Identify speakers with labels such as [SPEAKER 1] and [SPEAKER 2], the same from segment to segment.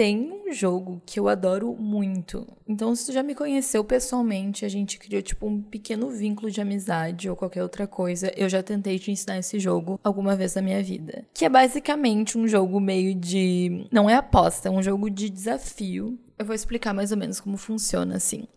[SPEAKER 1] tem um jogo que eu adoro muito. Então, se tu já me conheceu pessoalmente, a gente criou tipo um pequeno vínculo de amizade ou qualquer outra coisa, eu já tentei te ensinar esse jogo alguma vez na minha vida. Que é basicamente um jogo meio de. Não é aposta, é um jogo de desafio. Eu vou explicar mais ou menos como funciona assim.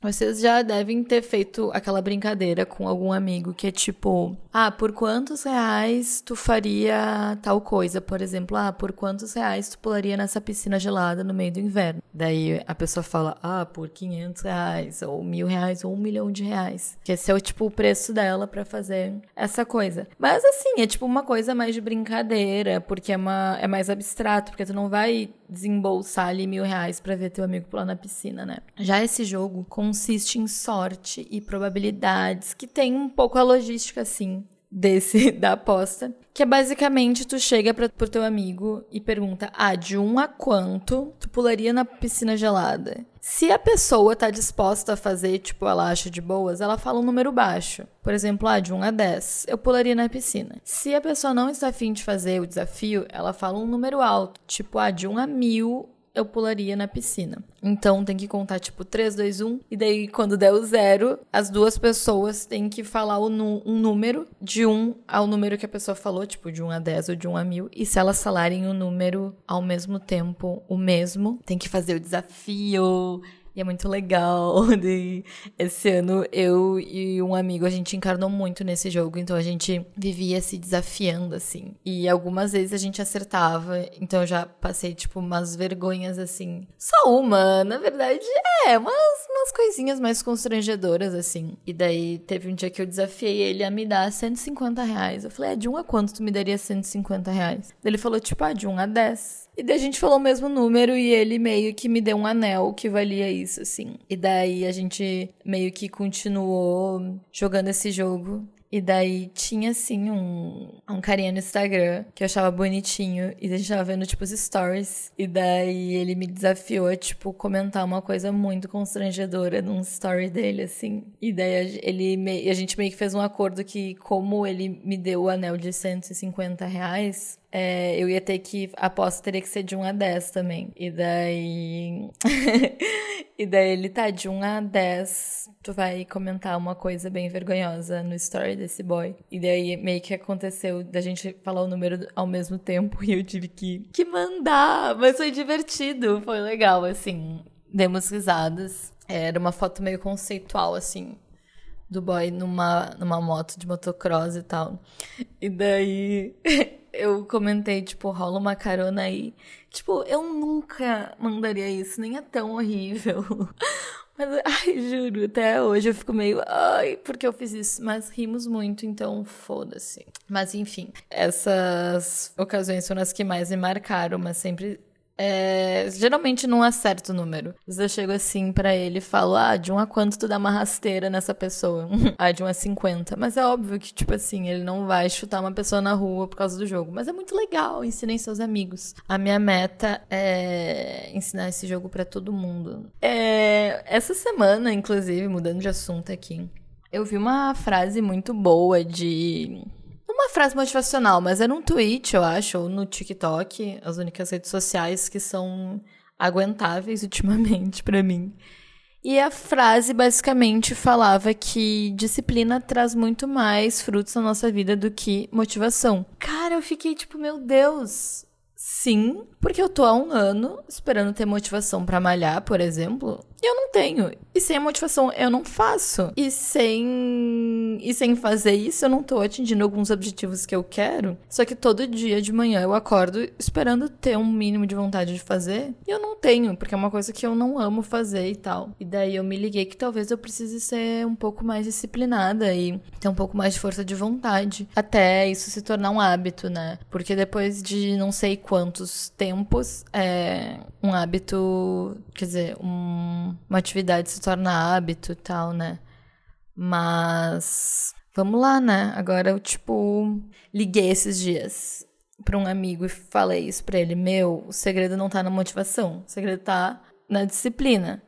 [SPEAKER 1] Vocês já devem ter feito aquela brincadeira com algum amigo que é tipo, ah, por quantos reais tu faria tal coisa? Por exemplo, ah, por quantos reais tu pularia nessa piscina gelada no meio do inverno? Daí a pessoa fala, ah, por 500 reais, ou mil reais, ou um milhão de reais. Que esse é o tipo o preço dela para fazer essa coisa. Mas assim, é tipo uma coisa mais de brincadeira, porque é, uma, é mais abstrato, porque tu não vai desembolsar ali mil reais pra ver teu amigo pular na piscina, né? Já esse jogo, com consiste em sorte e probabilidades, que tem um pouco a logística assim desse da aposta, que é basicamente tu chega para pro teu amigo e pergunta: "Ah, de 1 a quanto tu pularia na piscina gelada?" Se a pessoa tá disposta a fazer, tipo, ela acha de boas, ela fala um número baixo. Por exemplo, ah, de 1 a 10, eu pularia na piscina. Se a pessoa não está afim de fazer o desafio, ela fala um número alto, tipo, ah, de 1 a 1000, eu pularia na piscina. Então tem que contar tipo 3, 2, 1. E daí, quando der o zero, as duas pessoas têm que falar um número de 1 ao número que a pessoa falou, tipo de 1 a 10 ou de 1 a 1000. E se elas falarem o número ao mesmo tempo, o mesmo, tem que fazer o desafio. E é muito legal. Esse ano eu e um amigo a gente encarnou muito nesse jogo, então a gente vivia se desafiando assim. E algumas vezes a gente acertava, então eu já passei tipo umas vergonhas assim. Só uma, na verdade, é, umas, umas coisinhas mais constrangedoras assim. E daí teve um dia que eu desafiei ele a me dar 150 reais. Eu falei, é, de um a quanto tu me daria 150 reais? Ele falou, tipo, ah, de um a 10. E daí a gente falou o mesmo número e ele meio que me deu um anel que valia isso, assim. E daí a gente meio que continuou jogando esse jogo. E daí tinha, assim, um, um carinha no Instagram que eu achava bonitinho. E a gente tava vendo, tipo, os stories. E daí ele me desafiou a, tipo, comentar uma coisa muito constrangedora num story dele, assim. E daí ele me, a gente meio que fez um acordo que, como ele me deu o anel de 150 reais, é, eu ia ter que. A aposta teria que ser de 1 a 10 também. E daí. e daí ele tá de 1 a 10. Tu vai comentar uma coisa bem vergonhosa no story desse boy. E daí meio que aconteceu da gente falar o número ao mesmo tempo e eu tive que, que mandar. Mas foi divertido, foi legal, assim. Demos risadas. Era uma foto meio conceitual, assim do boy numa, numa moto de motocross e tal. E daí eu comentei, tipo, rola uma carona aí. Tipo, eu nunca mandaria isso, nem é tão horrível. Mas, ai, juro, até hoje eu fico meio, ai, porque eu fiz isso? Mas rimos muito, então foda-se. Mas enfim, essas ocasiões foram as que mais me marcaram, mas sempre é, geralmente não acerto o número. Eu chego assim para ele e falo, ah, de 1 a quanto tu dá uma rasteira nessa pessoa? ah, de 1 a 50. Mas é óbvio que, tipo assim, ele não vai chutar uma pessoa na rua por causa do jogo. Mas é muito legal, ensinem seus amigos. A minha meta é ensinar esse jogo para todo mundo. É, essa semana, inclusive, mudando de assunto aqui, eu vi uma frase muito boa de uma frase motivacional, mas era um tweet, eu acho, ou no TikTok, as únicas redes sociais que são aguentáveis ultimamente para mim. E a frase basicamente falava que disciplina traz muito mais frutos na nossa vida do que motivação. Cara, eu fiquei tipo, meu Deus, sim, porque eu tô há um ano esperando ter motivação para malhar, por exemplo, e eu não tenho. E sem a motivação eu não faço. E sem e sem fazer isso eu não tô atingindo alguns objetivos que eu quero. Só que todo dia de manhã eu acordo esperando ter um mínimo de vontade de fazer, e eu não tenho, porque é uma coisa que eu não amo fazer e tal. E daí eu me liguei que talvez eu precise ser um pouco mais disciplinada e ter um pouco mais de força de vontade, até isso se tornar um hábito, né? Porque depois de não sei quantos tempos, é um hábito, quer dizer, um uma atividade se torna hábito e tal, né? Mas vamos lá, né? Agora eu, tipo, liguei esses dias para um amigo e falei isso pra ele: Meu, o segredo não tá na motivação, o segredo tá na disciplina.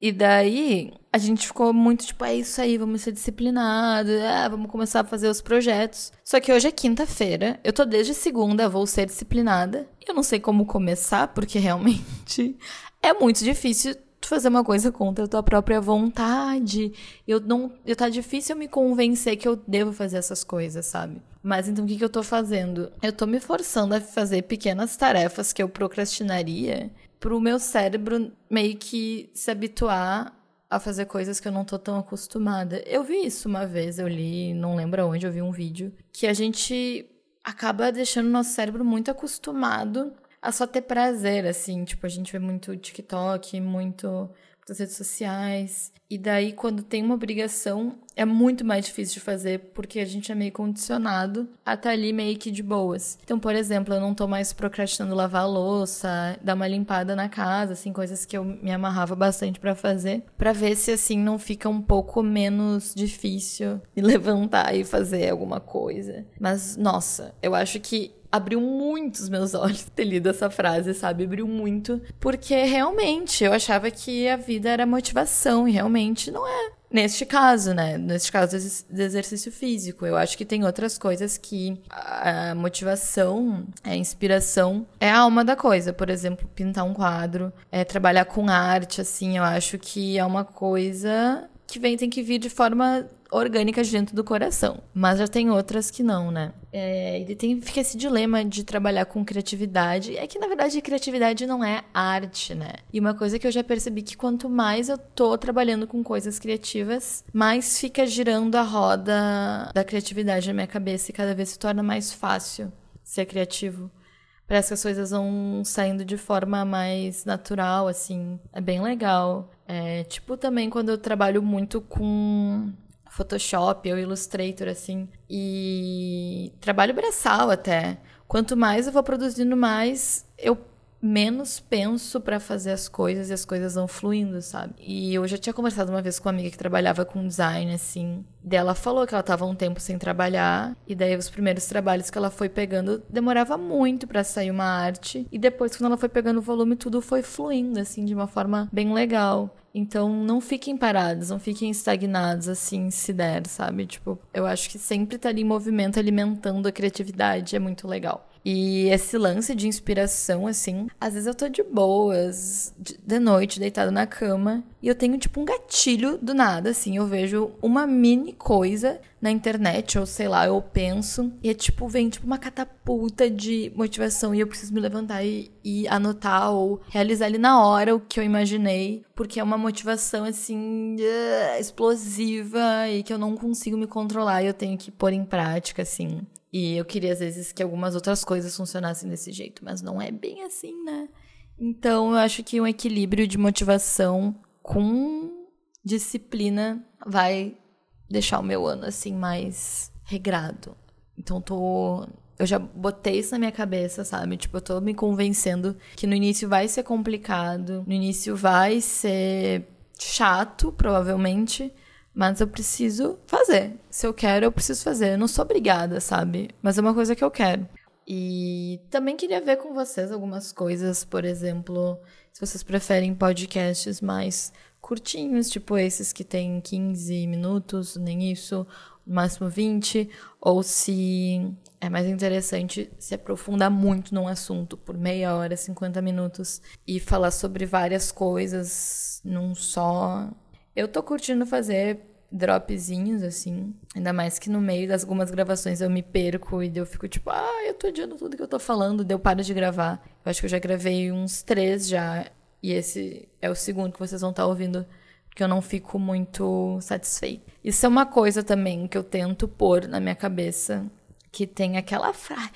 [SPEAKER 1] E daí a gente ficou muito tipo, é isso aí, vamos ser disciplinados, é, vamos começar a fazer os projetos. Só que hoje é quinta-feira, eu tô desde segunda, vou ser disciplinada. Eu não sei como começar, porque realmente é muito difícil fazer uma coisa contra a tua própria vontade. Eu não, eu tá difícil me convencer que eu devo fazer essas coisas, sabe? Mas então o que, que eu tô fazendo? Eu tô me forçando a fazer pequenas tarefas que eu procrastinaria pro meu cérebro meio que se habituar a fazer coisas que eu não tô tão acostumada. Eu vi isso uma vez, eu li, não lembro onde, eu vi um vídeo, que a gente acaba deixando o nosso cérebro muito acostumado a só ter prazer, assim. Tipo, a gente vê muito TikTok, muito das redes sociais. E daí, quando tem uma obrigação, é muito mais difícil de fazer, porque a gente é meio condicionado a estar tá ali meio que de boas. Então, por exemplo, eu não tô mais procrastinando lavar a louça, dar uma limpada na casa, assim, coisas que eu me amarrava bastante para fazer, para ver se assim não fica um pouco menos difícil levantar e fazer alguma coisa. Mas, nossa, eu acho que abriu muito os meus olhos ter lido essa frase, sabe? Abriu muito. Porque realmente eu achava que a vida era motivação e realmente não é. Neste caso, né? Neste caso do exercício físico. Eu acho que tem outras coisas que a motivação, a inspiração é a alma da coisa. Por exemplo, pintar um quadro, é trabalhar com arte, assim. Eu acho que é uma coisa que vem, tem que vir de forma orgânicas dentro do coração. Mas já tem outras que não, né? É, e tem, fica esse dilema de trabalhar com criatividade. É que, na verdade, criatividade não é arte, né? E uma coisa que eu já percebi que quanto mais eu tô trabalhando com coisas criativas, mais fica girando a roda da criatividade na minha cabeça e cada vez se torna mais fácil ser criativo. Parece que as coisas vão saindo de forma mais natural, assim. É bem legal. É, tipo, também quando eu trabalho muito com Photoshop ou Illustrator, assim. E trabalho braçal até. Quanto mais eu vou produzindo, mais eu menos penso para fazer as coisas e as coisas vão fluindo, sabe? E eu já tinha conversado uma vez com uma amiga que trabalhava com design, assim. Dela falou que ela tava um tempo sem trabalhar, e daí os primeiros trabalhos que ela foi pegando demorava muito para sair uma arte, e depois, quando ela foi pegando o volume, tudo foi fluindo, assim, de uma forma bem legal. Então, não fiquem parados, não fiquem estagnados assim, se der, sabe? Tipo, eu acho que sempre tá ali em movimento, alimentando a criatividade, é muito legal. E esse lance de inspiração, assim, às vezes eu tô de boas, de noite, deitado na cama, e eu tenho, tipo, um gatilho do nada, assim. Eu vejo uma mini coisa na internet, ou sei lá, eu penso, e é tipo, vem tipo uma catapulta de motivação, e eu preciso me levantar e, e anotar ou realizar ali na hora o que eu imaginei, porque é uma motivação, assim, uh, explosiva e que eu não consigo me controlar e eu tenho que pôr em prática, assim. E eu queria, às vezes, que algumas outras coisas funcionassem desse jeito, mas não é bem assim, né? Então, eu acho que um equilíbrio de motivação com disciplina vai deixar o meu ano, assim, mais regrado. Então, tô. Eu já botei isso na minha cabeça, sabe? Tipo, eu tô me convencendo que no início vai ser complicado, no início vai ser chato, provavelmente, mas eu preciso fazer. Se eu quero, eu preciso fazer. Eu não sou obrigada, sabe? Mas é uma coisa que eu quero. E também queria ver com vocês algumas coisas, por exemplo, se vocês preferem podcasts mais curtinhos, tipo esses que tem 15 minutos, nem isso, no máximo 20, ou se é mais interessante se aprofundar muito num assunto por meia hora, 50 minutos e falar sobre várias coisas num só eu tô curtindo fazer dropzinhos, assim. Ainda mais que no meio das algumas gravações eu me perco e eu fico tipo, ah, eu tô adiando tudo que eu tô falando, deu paro de gravar. Eu acho que eu já gravei uns três já. E esse é o segundo que vocês vão estar tá ouvindo, porque eu não fico muito satisfeita. Isso é uma coisa também que eu tento pôr na minha cabeça, que tem aquela frase.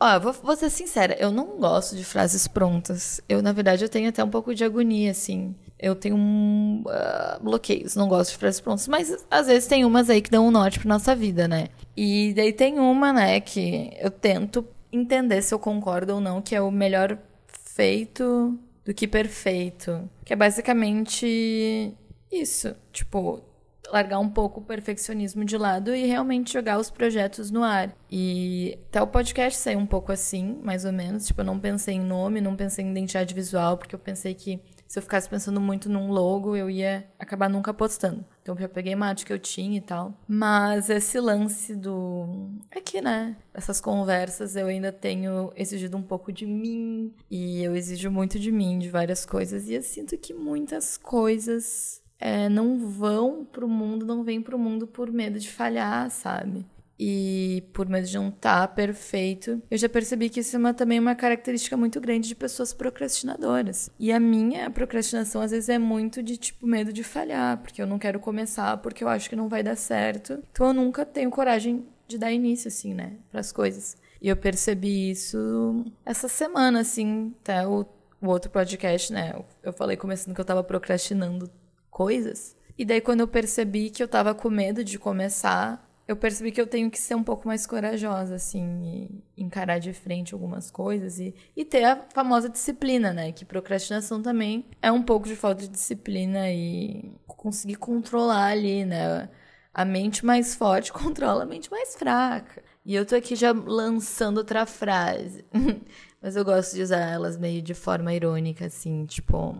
[SPEAKER 1] Ó, vou, vou ser sincera, eu não gosto de frases prontas. Eu, na verdade, eu tenho até um pouco de agonia, assim eu tenho um, uh, bloqueios, não gosto de frases prontas, mas às vezes tem umas aí que dão um norte pra nossa vida, né? E daí tem uma, né, que eu tento entender se eu concordo ou não, que é o melhor feito do que perfeito. Que é basicamente isso. Tipo, largar um pouco o perfeccionismo de lado e realmente jogar os projetos no ar. E até o podcast saiu um pouco assim, mais ou menos. Tipo, eu não pensei em nome, não pensei em identidade visual, porque eu pensei que se eu ficasse pensando muito num logo, eu ia acabar nunca postando. Então eu peguei uma arte que eu tinha e tal. Mas esse lance do. Aqui, né? Essas conversas eu ainda tenho exigido um pouco de mim. E eu exijo muito de mim, de várias coisas. E eu sinto que muitas coisas é, não vão pro mundo, não vêm pro mundo por medo de falhar, sabe? E por medo de não tá perfeito. Eu já percebi que isso é uma, também uma característica muito grande de pessoas procrastinadoras. E a minha procrastinação às vezes é muito de tipo medo de falhar, porque eu não quero começar, porque eu acho que não vai dar certo. Então eu nunca tenho coragem de dar início assim, né, para as coisas. E eu percebi isso essa semana assim, até o, o outro podcast, né? Eu falei começando que eu tava procrastinando coisas. E daí quando eu percebi que eu tava com medo de começar, eu percebi que eu tenho que ser um pouco mais corajosa, assim, e encarar de frente algumas coisas e, e ter a famosa disciplina, né? Que procrastinação também é um pouco de falta de disciplina e conseguir controlar ali, né? A mente mais forte controla a mente mais fraca. E eu tô aqui já lançando outra frase. Mas eu gosto de usar elas meio de forma irônica, assim, tipo.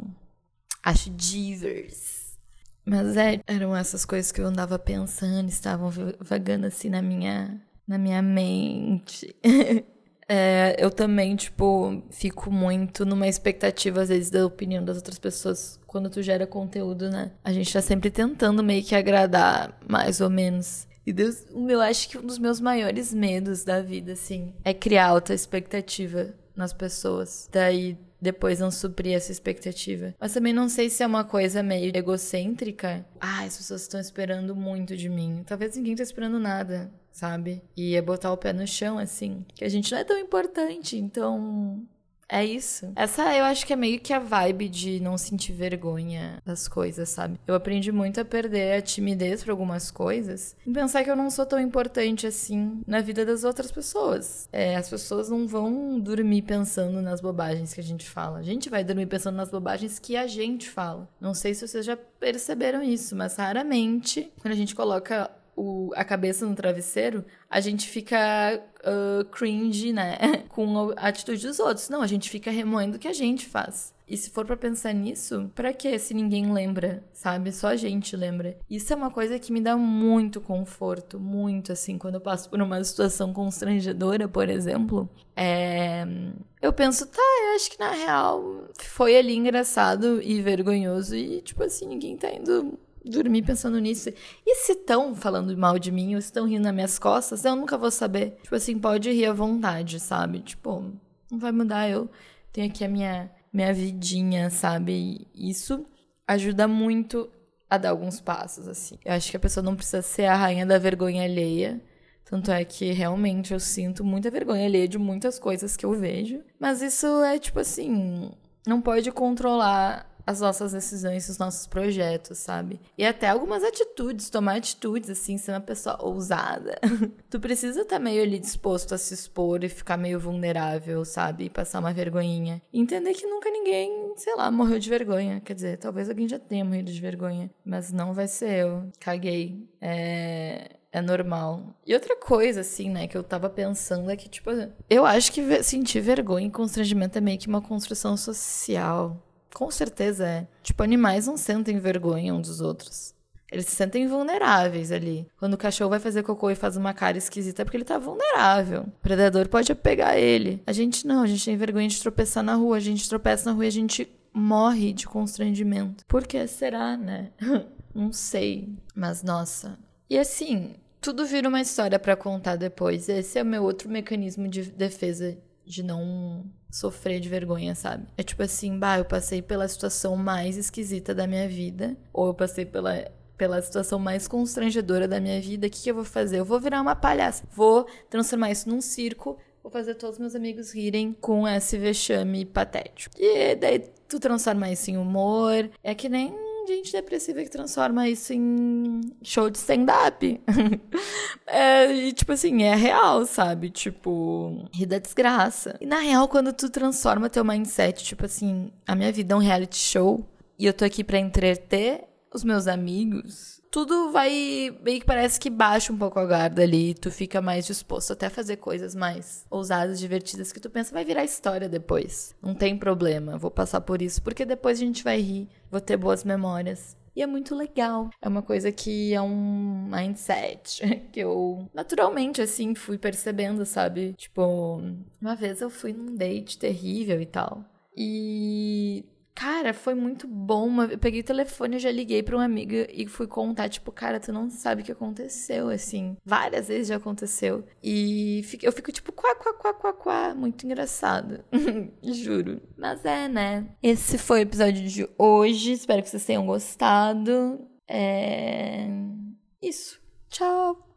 [SPEAKER 1] Acho divers. Mas é, eram essas coisas que eu andava pensando, estavam vagando assim na minha, na minha mente. é, eu também, tipo, fico muito numa expectativa, às vezes, da opinião das outras pessoas quando tu gera conteúdo, né? A gente tá sempre tentando meio que agradar, mais ou menos. E Deus, eu acho que um dos meus maiores medos da vida, assim, é criar alta expectativa nas pessoas. Daí depois não suprir essa expectativa. Mas também não sei se é uma coisa meio egocêntrica. Ah, as pessoas estão esperando muito de mim. Talvez ninguém tá esperando nada, sabe? E é botar o pé no chão, assim. Que a gente não é tão importante, então é isso. Essa eu acho que é meio que a vibe de não sentir vergonha das coisas, sabe? Eu aprendi muito a perder a timidez para algumas coisas e pensar que eu não sou tão importante assim na vida das outras pessoas. É, as pessoas não vão dormir pensando nas bobagens que a gente fala. A gente vai dormir pensando nas bobagens que a gente fala. Não sei se vocês já perceberam isso, mas raramente, quando a gente coloca o, a cabeça no travesseiro, a gente fica uh, cringe, né? Com a atitude dos outros. Não, a gente fica remoendo o que a gente faz. E se for para pensar nisso, para que se ninguém lembra, sabe? Só a gente lembra. Isso é uma coisa que me dá muito conforto, muito assim, quando eu passo por uma situação constrangedora, por exemplo. É... Eu penso, tá, eu acho que na real foi ali engraçado e vergonhoso e, tipo assim, ninguém tá indo dormir pensando nisso. E se estão falando mal de mim ou estão rindo nas minhas costas, eu nunca vou saber. Tipo assim, pode rir à vontade, sabe? Tipo, não vai mudar. Eu tenho aqui a minha, minha vidinha, sabe? E isso ajuda muito a dar alguns passos, assim. Eu acho que a pessoa não precisa ser a rainha da vergonha alheia. Tanto é que realmente eu sinto muita vergonha alheia de muitas coisas que eu vejo. Mas isso é tipo assim. Não pode controlar as nossas decisões, os nossos projetos, sabe? E até algumas atitudes, tomar atitudes, assim, ser uma pessoa ousada. tu precisa estar tá meio ali disposto a se expor e ficar meio vulnerável, sabe? E passar uma vergonhinha. E entender que nunca ninguém, sei lá, morreu de vergonha. Quer dizer, talvez alguém já tenha morrido de vergonha. Mas não vai ser eu. Caguei. É é normal. E outra coisa, assim, né, que eu tava pensando é que, tipo, eu acho que sentir vergonha e constrangimento é meio que uma construção social. Com certeza é. Tipo, animais não sentem vergonha uns dos outros. Eles se sentem vulneráveis ali. Quando o cachorro vai fazer cocô e faz uma cara esquisita é porque ele tá vulnerável. O predador pode pegar ele. A gente não, a gente tem vergonha de tropeçar na rua. A gente tropeça na rua e a gente morre de constrangimento. Por que será, né? não sei. Mas nossa. E assim, tudo vira uma história para contar depois. Esse é o meu outro mecanismo de defesa de não sofrer de vergonha, sabe? É tipo assim, bah, eu passei pela situação mais esquisita da minha vida, ou eu passei pela pela situação mais constrangedora da minha vida, o que, que eu vou fazer? Eu vou virar uma palhaça. Vou transformar isso num circo, vou fazer todos meus amigos rirem com esse vexame patético. E daí tu transforma isso em humor. É que nem gente depressiva que transforma isso em show de stand-up. é, e, tipo assim, é real, sabe? Tipo, rir da desgraça. E na real, quando tu transforma teu mindset, tipo assim, a minha vida é um reality show e eu tô aqui pra entreter, os meus amigos, tudo vai meio que parece que baixa um pouco a guarda ali, tu fica mais disposto até a fazer coisas mais ousadas, divertidas que tu pensa vai virar história depois. Não tem problema, vou passar por isso porque depois a gente vai rir, vou ter boas memórias. E é muito legal. É uma coisa que é um mindset que eu naturalmente, assim, fui percebendo, sabe? Tipo, uma vez eu fui num date terrível e tal. E Cara, foi muito bom. Eu peguei o telefone, já liguei pra uma amiga e fui contar, tipo, cara, tu não sabe o que aconteceu, assim. Várias vezes já aconteceu. E eu fico, tipo, quá, quá, quá, quá, quá. Muito engraçado. Juro. Mas é, né? Esse foi o episódio de hoje. Espero que vocês tenham gostado. É. Isso. Tchau.